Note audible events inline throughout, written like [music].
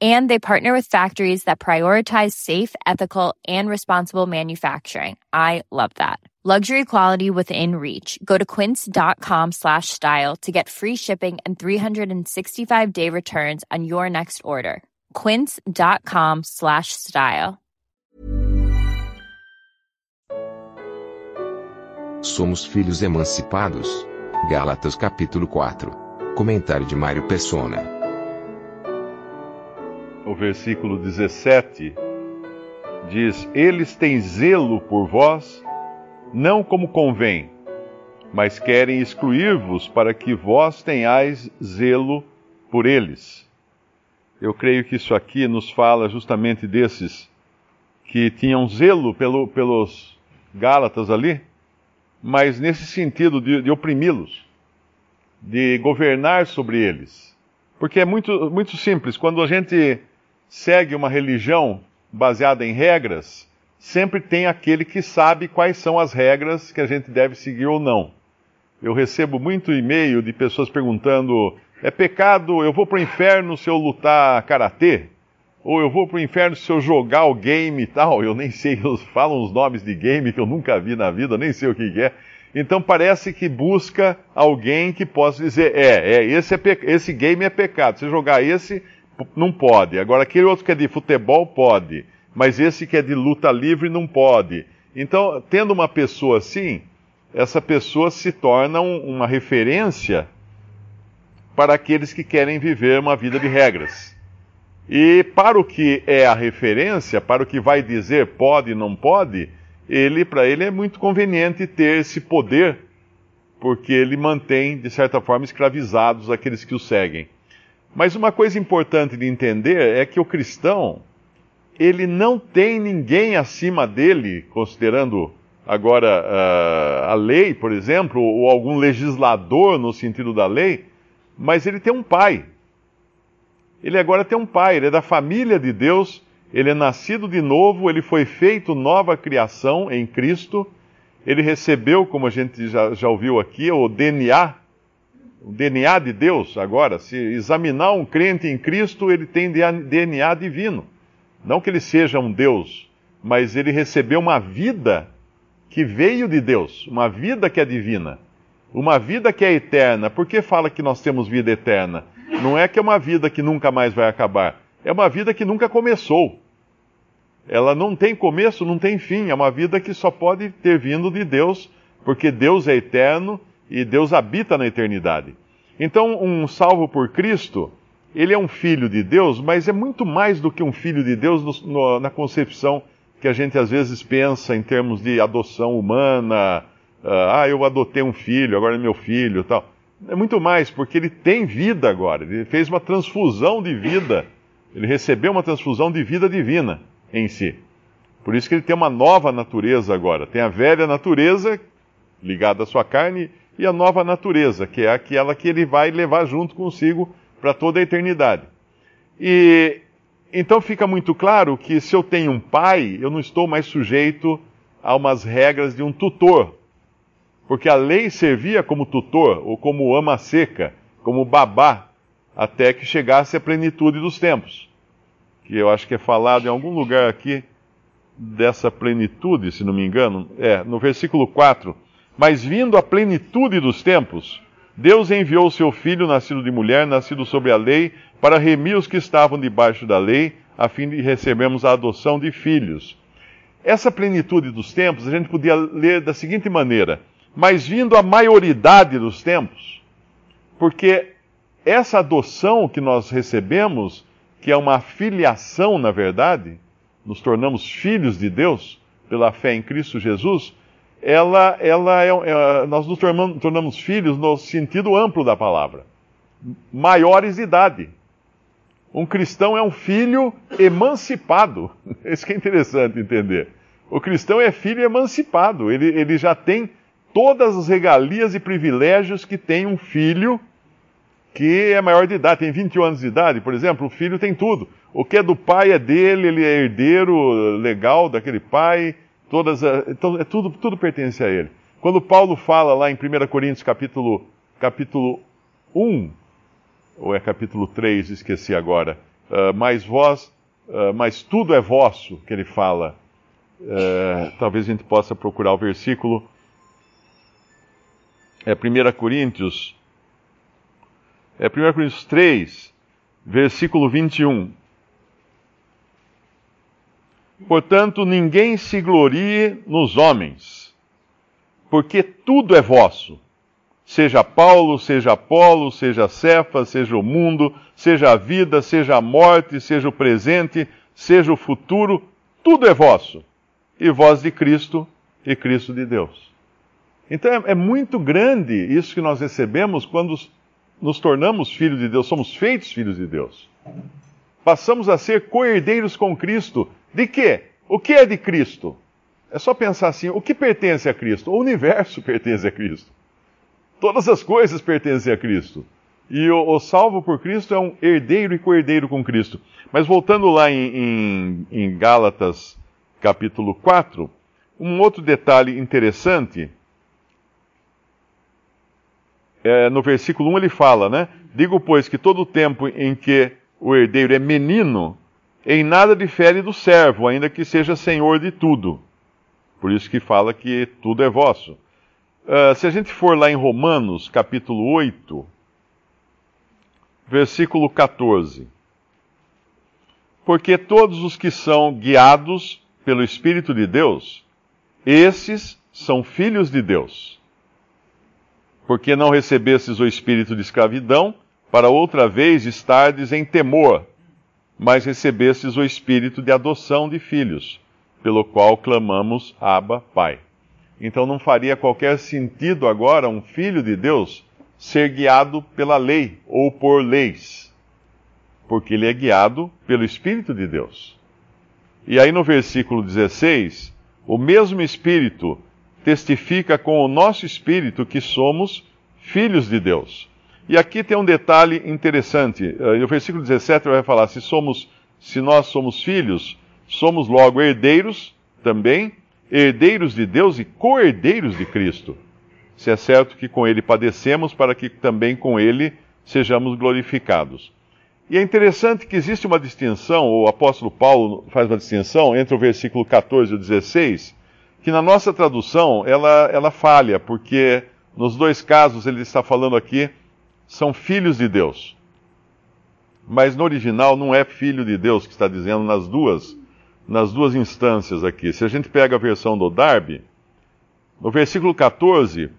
And they partner with factories that prioritize safe, ethical, and responsible manufacturing. I love that. Luxury quality within reach. Go to quince.com slash style to get free shipping and 365 day returns on your next order. Quince.com slash style. Somos filhos emancipados. Gálatas capítulo 4. Comentário de Mário Persona. O versículo 17 diz: Eles têm zelo por vós, não como convém, mas querem excluir-vos para que vós tenhais zelo por eles. Eu creio que isso aqui nos fala justamente desses que tinham zelo pelo, pelos Gálatas ali, mas nesse sentido de, de oprimi-los, de governar sobre eles. Porque é muito, muito simples, quando a gente segue uma religião baseada em regras, sempre tem aquele que sabe quais são as regras que a gente deve seguir ou não. Eu recebo muito e-mail de pessoas perguntando: é pecado, eu vou para o inferno se eu lutar karatê? Ou eu vou para o inferno se eu jogar o game e tal? Eu nem sei, falam os nomes de game que eu nunca vi na vida, nem sei o que é. Então parece que busca alguém que possa dizer: é, é esse, é esse game é pecado. Se jogar esse, não pode. Agora, aquele outro que é de futebol, pode. Mas esse que é de luta livre, não pode. Então, tendo uma pessoa assim, essa pessoa se torna um, uma referência para aqueles que querem viver uma vida de regras. E para o que é a referência, para o que vai dizer pode e não pode, ele para ele é muito conveniente ter esse poder, porque ele mantém de certa forma escravizados aqueles que o seguem. Mas uma coisa importante de entender é que o cristão, ele não tem ninguém acima dele, considerando agora uh, a lei, por exemplo, ou algum legislador no sentido da lei, mas ele tem um pai. Ele agora tem um pai, ele é da família de Deus, ele é nascido de novo, ele foi feito nova criação em Cristo, ele recebeu, como a gente já, já ouviu aqui, o DNA o DNA de Deus agora, se examinar um crente em Cristo, ele tem DNA divino. Não que ele seja um Deus, mas ele recebeu uma vida que veio de Deus, uma vida que é divina, uma vida que é eterna. Por que fala que nós temos vida eterna? Não é que é uma vida que nunca mais vai acabar, é uma vida que nunca começou. Ela não tem começo, não tem fim, é uma vida que só pode ter vindo de Deus, porque Deus é eterno e Deus habita na eternidade. Então, um salvo por Cristo, ele é um filho de Deus, mas é muito mais do que um filho de Deus no, no, na concepção que a gente às vezes pensa em termos de adoção humana. Uh, ah, eu adotei um filho, agora é meu filho tal. É muito mais, porque ele tem vida agora. Ele fez uma transfusão de vida. Ele recebeu uma transfusão de vida divina em si. Por isso que ele tem uma nova natureza agora. Tem a velha natureza ligada à sua carne e a nova natureza, que é aquela que ele vai levar junto consigo para toda a eternidade. E então fica muito claro que se eu tenho um pai, eu não estou mais sujeito a umas regras de um tutor. Porque a lei servia como tutor, ou como ama seca, como babá, até que chegasse a plenitude dos tempos. Que eu acho que é falado em algum lugar aqui dessa plenitude, se não me engano. É, no versículo 4 mas vindo a plenitude dos tempos, Deus enviou seu filho, nascido de mulher, nascido sobre a lei, para remir os que estavam debaixo da lei, a fim de recebermos a adoção de filhos. Essa plenitude dos tempos a gente podia ler da seguinte maneira: mas vindo a maioridade dos tempos, porque essa adoção que nós recebemos, que é uma filiação, na verdade, nos tornamos filhos de Deus pela fé em Cristo Jesus, ela, ela é, é, nós nos tornamos, tornamos filhos no sentido amplo da palavra, maiores de idade. Um cristão é um filho emancipado. [laughs] Isso que é interessante entender. O cristão é filho emancipado. Ele, ele já tem todas as regalias e privilégios que tem um filho que é maior de idade, tem 21 anos de idade, por exemplo, o filho tem tudo. O que é do pai é dele, ele é herdeiro legal daquele pai, todas, então é tudo, tudo pertence a ele. Quando Paulo fala lá em 1 Coríntios capítulo, capítulo 1, ou é capítulo 3, esqueci agora, uh, mas vós, uh, mas tudo é vosso, que ele fala. Uh, talvez a gente possa procurar o versículo. É 1 Coríntios é 1 Coríntios 3, versículo 21. Portanto, ninguém se glorie nos homens, porque tudo é vosso. Seja Paulo, seja Apolo, seja Cefas, seja o mundo, seja a vida, seja a morte, seja o presente, seja o futuro, tudo é vosso. E vós de Cristo e Cristo de Deus. Então é, é muito grande isso que nós recebemos quando nos tornamos filhos de Deus, somos feitos filhos de Deus. Passamos a ser co-herdeiros com Cristo. De quê? O que é de Cristo? É só pensar assim: o que pertence a Cristo? O universo [laughs] pertence a Cristo. Todas as coisas pertencem a Cristo. E o, o salvo por Cristo é um herdeiro e co-herdeiro com Cristo. Mas voltando lá em, em, em Gálatas capítulo 4, um outro detalhe interessante é, no versículo 1 ele fala, né? Digo, pois, que todo o tempo em que o herdeiro é menino, em nada difere do servo, ainda que seja senhor de tudo. Por isso que fala que tudo é vosso. Uh, se a gente for lá em Romanos, capítulo 8, versículo 14. Porque todos os que são guiados pelo Espírito de Deus, esses são filhos de Deus porque não recebestes o espírito de escravidão, para outra vez estardes em temor, mas recebestes o espírito de adoção de filhos, pelo qual clamamos Abba, Pai. Então não faria qualquer sentido agora um filho de Deus ser guiado pela lei ou por leis, porque ele é guiado pelo Espírito de Deus. E aí no versículo 16, o mesmo Espírito testifica com o nosso espírito que somos filhos de Deus. E aqui tem um detalhe interessante. No versículo 17 vai falar: se somos, se nós somos filhos, somos logo herdeiros também, herdeiros de Deus e co-herdeiros de Cristo. Se é certo que com ele padecemos, para que também com ele sejamos glorificados. E é interessante que existe uma distinção, o apóstolo Paulo faz uma distinção entre o versículo 14 e o 16, que na nossa tradução ela, ela falha, porque nos dois casos ele está falando aqui são filhos de Deus. Mas no original não é filho de Deus que está dizendo nas duas, nas duas instâncias aqui. Se a gente pega a versão do Darby, no versículo 14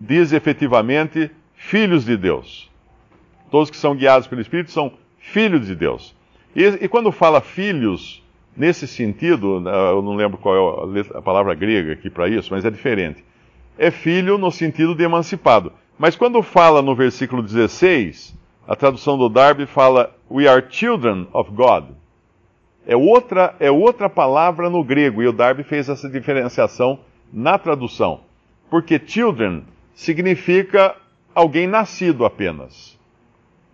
diz efetivamente filhos de Deus. Todos que são guiados pelo Espírito são filhos de Deus. E, e quando fala filhos, Nesse sentido, né, eu não lembro qual é a palavra grega aqui para isso, mas é diferente. É filho no sentido de emancipado. Mas quando fala no versículo 16, a tradução do Darby fala We are children of God. É outra, é outra palavra no grego, e o Darby fez essa diferenciação na tradução. Porque children significa alguém nascido apenas.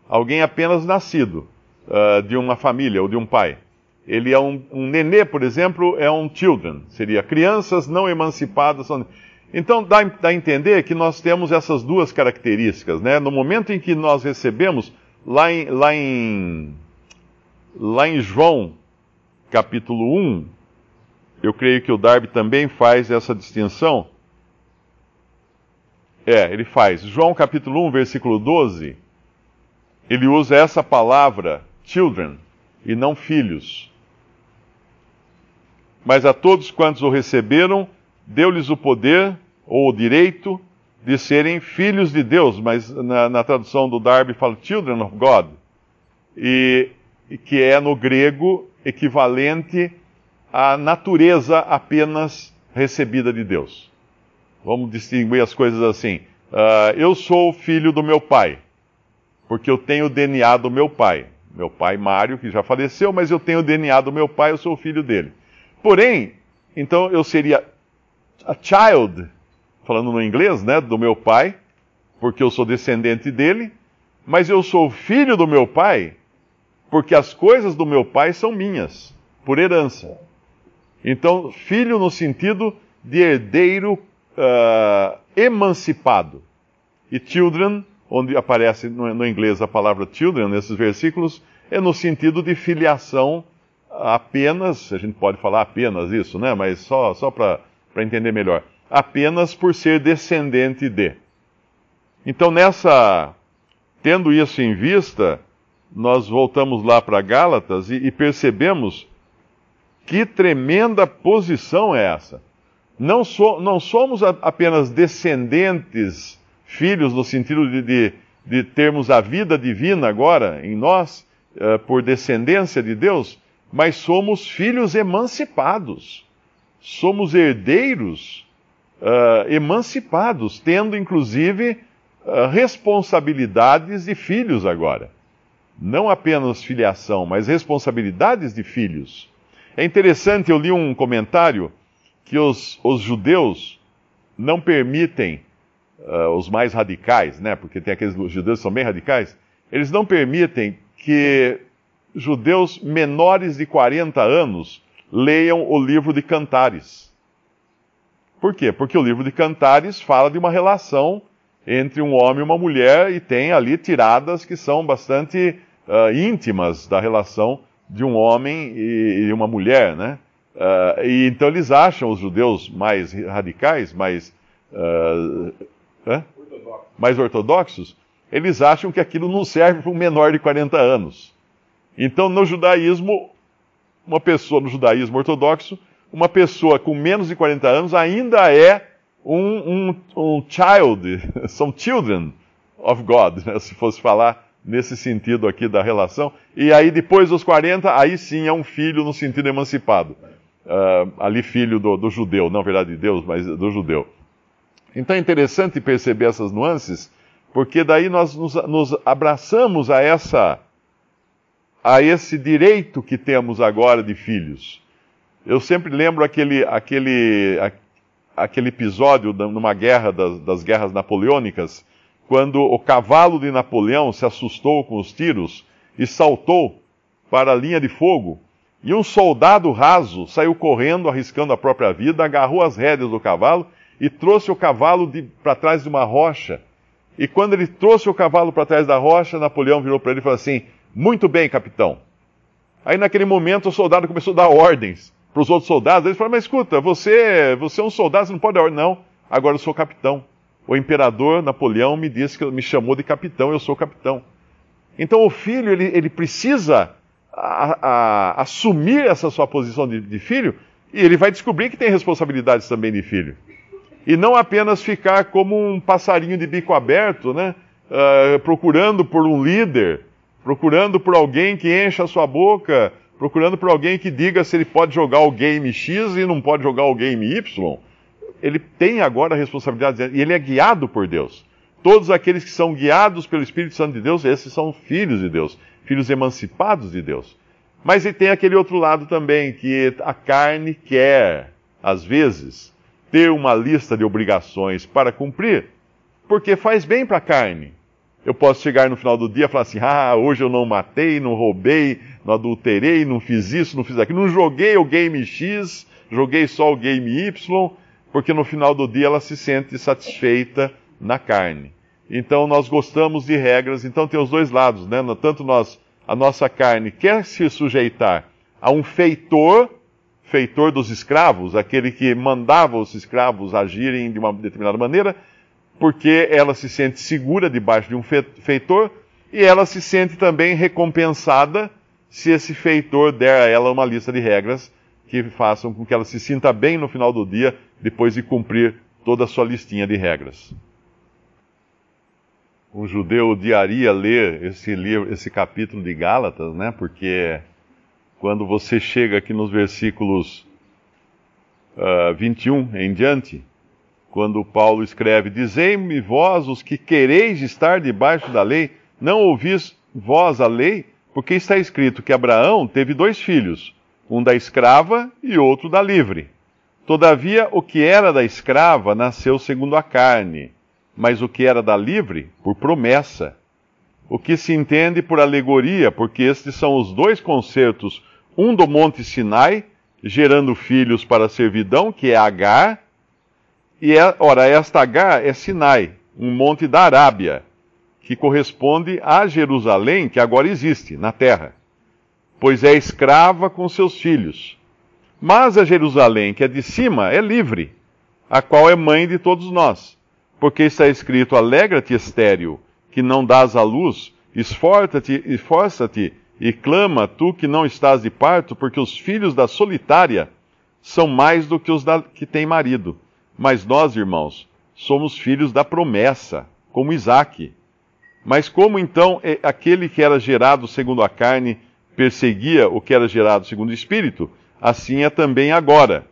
Alguém apenas nascido uh, de uma família ou de um pai. Ele é um, um nenê, por exemplo, é um children, seria crianças não emancipadas. Então dá, dá a entender que nós temos essas duas características, né? No momento em que nós recebemos, lá em, lá em, lá em João, capítulo 1, eu creio que o Darby também faz essa distinção. É, ele faz. João capítulo 1, versículo 12, ele usa essa palavra, children, e não filhos. Mas a todos quantos o receberam, deu-lhes o poder ou o direito de serem filhos de Deus, mas na, na tradução do Darby fala children of God, e, e que é no grego equivalente à natureza apenas recebida de Deus. Vamos distinguir as coisas assim. Uh, eu sou filho do meu pai, porque eu tenho o DNA do meu pai. Meu pai, Mário, que já faleceu, mas eu tenho o DNA do meu pai, eu sou filho dele. Porém, então eu seria a child, falando no inglês, né, do meu pai, porque eu sou descendente dele, mas eu sou filho do meu pai, porque as coisas do meu pai são minhas, por herança. Então, filho no sentido de herdeiro uh, emancipado. E children, onde aparece no, no, inglês a palavra children nesses versículos, é no sentido de filiação apenas, a gente pode falar apenas isso, né? Mas só, só para entender melhor. Apenas por ser descendente de. Então, nessa. Tendo isso em vista, nós voltamos lá para Gálatas e, e percebemos que tremenda posição é essa. Não, so, não somos a, apenas descendentes, filhos, no sentido de, de, de, termos a vida divina agora em nós, uh, por descendência de Deus, mas somos filhos emancipados. Somos herdeiros uh, emancipados, tendo inclusive uh, responsabilidades de filhos agora. Não apenas filiação, mas responsabilidades de filhos. É interessante, eu li um comentário que os, os judeus não permitem, uh, os mais radicais, né? Porque tem aqueles judeus que são bem radicais, eles não permitem que judeus menores de 40 anos leiam o livro de Cantares. Por quê? Porque o livro de Cantares fala de uma relação entre um homem e uma mulher e tem ali tiradas que são bastante uh, íntimas da relação de um homem e, e uma mulher, né? Uh, e então eles acham, os judeus mais radicais, mais, uh, mais ortodoxos, eles acham que aquilo não serve para um menor de 40 anos. Então, no judaísmo, uma pessoa, no judaísmo ortodoxo, uma pessoa com menos de 40 anos ainda é um, um, um child, [laughs] são children of God, né, se fosse falar nesse sentido aqui da relação. E aí, depois dos 40, aí sim é um filho no sentido emancipado. Uh, ali, filho do, do, judeu, não verdade de Deus, mas do judeu. Então é interessante perceber essas nuances, porque daí nós nos, nos abraçamos a essa a esse direito que temos agora de filhos. Eu sempre lembro aquele, aquele, aquele episódio numa guerra das, das guerras napoleônicas, quando o cavalo de Napoleão se assustou com os tiros e saltou para a linha de fogo. E um soldado raso saiu correndo, arriscando a própria vida, agarrou as rédeas do cavalo e trouxe o cavalo para trás de uma rocha. E quando ele trouxe o cavalo para trás da rocha, Napoleão virou para ele e falou assim: muito bem, capitão. Aí naquele momento o soldado começou a dar ordens para os outros soldados. Eles falaram, mas escuta, você, você é um soldado, você não pode dar ordem. Não, agora eu sou capitão. O imperador Napoleão me disse que me chamou de capitão, eu sou capitão. Então o filho, ele, ele precisa a, a, assumir essa sua posição de, de filho e ele vai descobrir que tem responsabilidades também de filho. E não apenas ficar como um passarinho de bico aberto, né? Uh, procurando por um líder, procurando por alguém que encha a sua boca, procurando por alguém que diga se ele pode jogar o game X e não pode jogar o game Y. Ele tem agora a responsabilidade e ele é guiado por Deus. Todos aqueles que são guiados pelo Espírito Santo de Deus, esses são filhos de Deus, filhos emancipados de Deus. Mas ele tem aquele outro lado também, que a carne quer, às vezes, ter uma lista de obrigações para cumprir, porque faz bem para a carne. Eu posso chegar no final do dia e falar assim: ah, hoje eu não matei, não roubei, não adulterei, não fiz isso, não fiz aquilo, não joguei o game X, joguei só o game Y, porque no final do dia ela se sente satisfeita na carne. Então nós gostamos de regras, então tem os dois lados, né? Tanto nós, a nossa carne quer se sujeitar a um feitor, feitor dos escravos, aquele que mandava os escravos agirem de uma determinada maneira, porque ela se sente segura debaixo de um feitor e ela se sente também recompensada se esse feitor der a ela uma lista de regras que façam com que ela se sinta bem no final do dia, depois de cumprir toda a sua listinha de regras. Um judeu odiaria ler esse livro, esse capítulo de Gálatas, né? Porque quando você chega aqui nos versículos uh, ah, 21 em diante, quando Paulo escreve: Dizei-me vós, os que quereis estar debaixo da lei, não ouvis vós a lei? Porque está escrito que Abraão teve dois filhos, um da escrava e outro da livre. Todavia, o que era da escrava nasceu segundo a carne, mas o que era da livre, por promessa. o que se entende por alegoria, porque estes são os dois concertos, um do Monte Sinai, gerando filhos para a servidão, que é Agar, e é, ora, esta Agar é Sinai, um monte da Arábia, que corresponde a Jerusalém, que agora existe na terra, pois é escrava com seus filhos. Mas a Jerusalém, que é de cima, é livre, a qual é mãe de todos nós. Porque está escrito: Alegra-te, estéril, que não dás à luz, esforça-te, esforça-te e clama, tu que não estás de parto, porque os filhos da solitária são mais do que os da, que têm marido. Mas nós, irmãos, somos filhos da promessa, como Isaque. Mas como então é aquele que era gerado segundo a carne perseguia o que era gerado segundo o espírito, assim é também agora.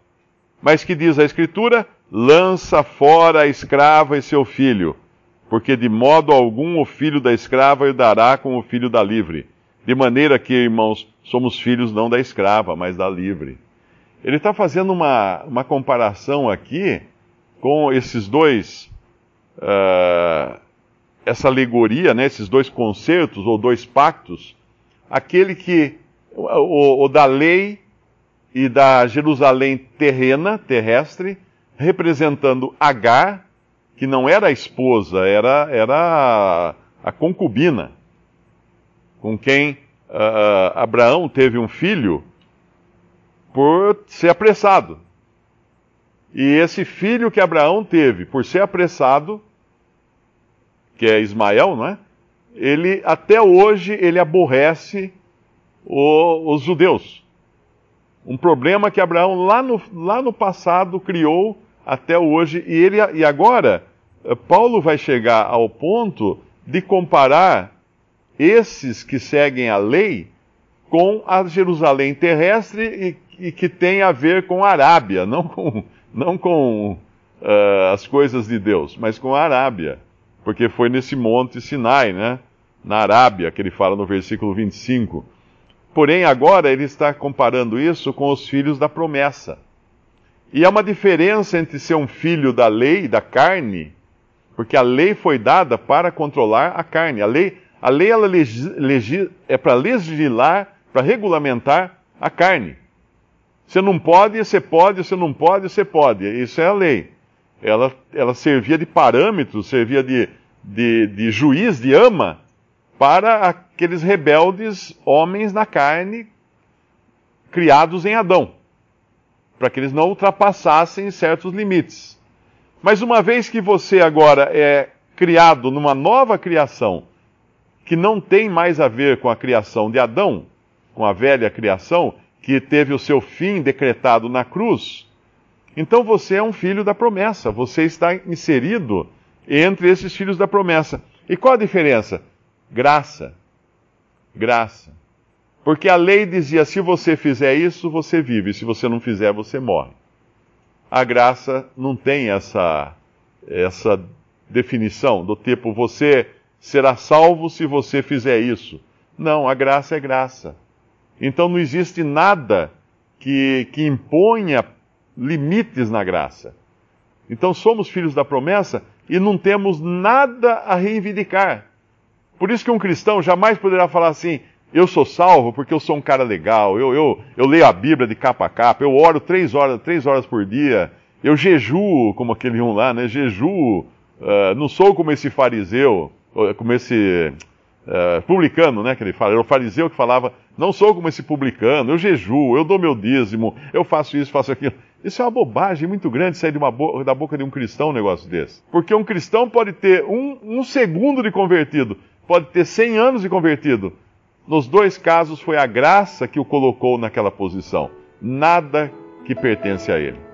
Mas que diz a Escritura? Lança fora a escrava e seu filho, porque de modo algum o filho da escrava dará com o filho da livre. De maneira que, irmãos, somos filhos não da escrava, mas da livre. Ele está fazendo uma, uma comparação aqui com esses dois. Uh, essa alegoria, né, esses dois concertos ou dois pactos, aquele que o, o, da lei e da Jerusalém terrena, terrestre, representando Agar, que não era a esposa, era, era a, concubina, com quem uh, Abraão teve um filho por ser apressado. E esse filho que Abraão teve por ser apressado que é Ismael, não é? Ele até hoje ele aborrece o, os judeus. Um problema que Abraão lá no, lá no passado criou até hoje e ele e agora Paulo vai chegar ao ponto de comparar esses que seguem a lei com a Jerusalém terrestre e, e que tem a ver com a Arábia, [laughs] não com, não com uh, as coisas de Deus, mas com a Arábia porque foi nesse monte Sinai, né? Na Arábia, que ele fala no versículo 25. Porém, agora ele está comparando isso com os filhos da promessa. E há uma diferença entre ser um filho da lei, da carne, porque a lei foi dada para controlar a carne. A lei, a lei ela é para legislar, para regulamentar a carne. Você não pode, você pode, você não pode, você pode. Isso é a lei ela, ela servia de parâmetro, servia de, de, de juiz, de ama, para aqueles rebeldes homens na carne criados em Adão, para que eles não ultrapassassem certos limites. Mas uma vez que você agora é criado numa nova criação, que não tem mais a ver com a criação de Adão, com a velha criação, que teve o seu fim decretado na cruz, então você é um filho da promessa, você está inserido entre esses filhos da promessa. E qual a diferença? Graça. Graça. Porque a lei dizia: se você fizer isso, você vive, se você não fizer, você morre. A graça não tem essa, essa definição do tipo: você será salvo se você fizer isso. Não, a graça é graça. Então não existe nada que, que imponha limites na graça. Então somos filhos da promessa e não temos nada a reivindicar. Por isso que um cristão jamais poderá falar assim: eu sou salvo porque eu sou um cara legal, eu, eu, eu leio a Bíblia de capa a capa, eu oro três horas, três horas por dia, eu jejuo, como aquele um lá, né? Jejuo, uh, não sou como esse fariseu, como esse uh, publicano, né? Que ele fala, era o fariseu que falava: não sou como esse publicano, eu jejuo, eu dou meu dízimo, eu faço isso, faço aquilo. Isso é uma bobagem muito grande sair bo da boca de um cristão um negócio desse. Porque um cristão pode ter um, um segundo de convertido, pode ter 100 anos de convertido. Nos dois casos foi a graça que o colocou naquela posição. Nada que pertence a ele.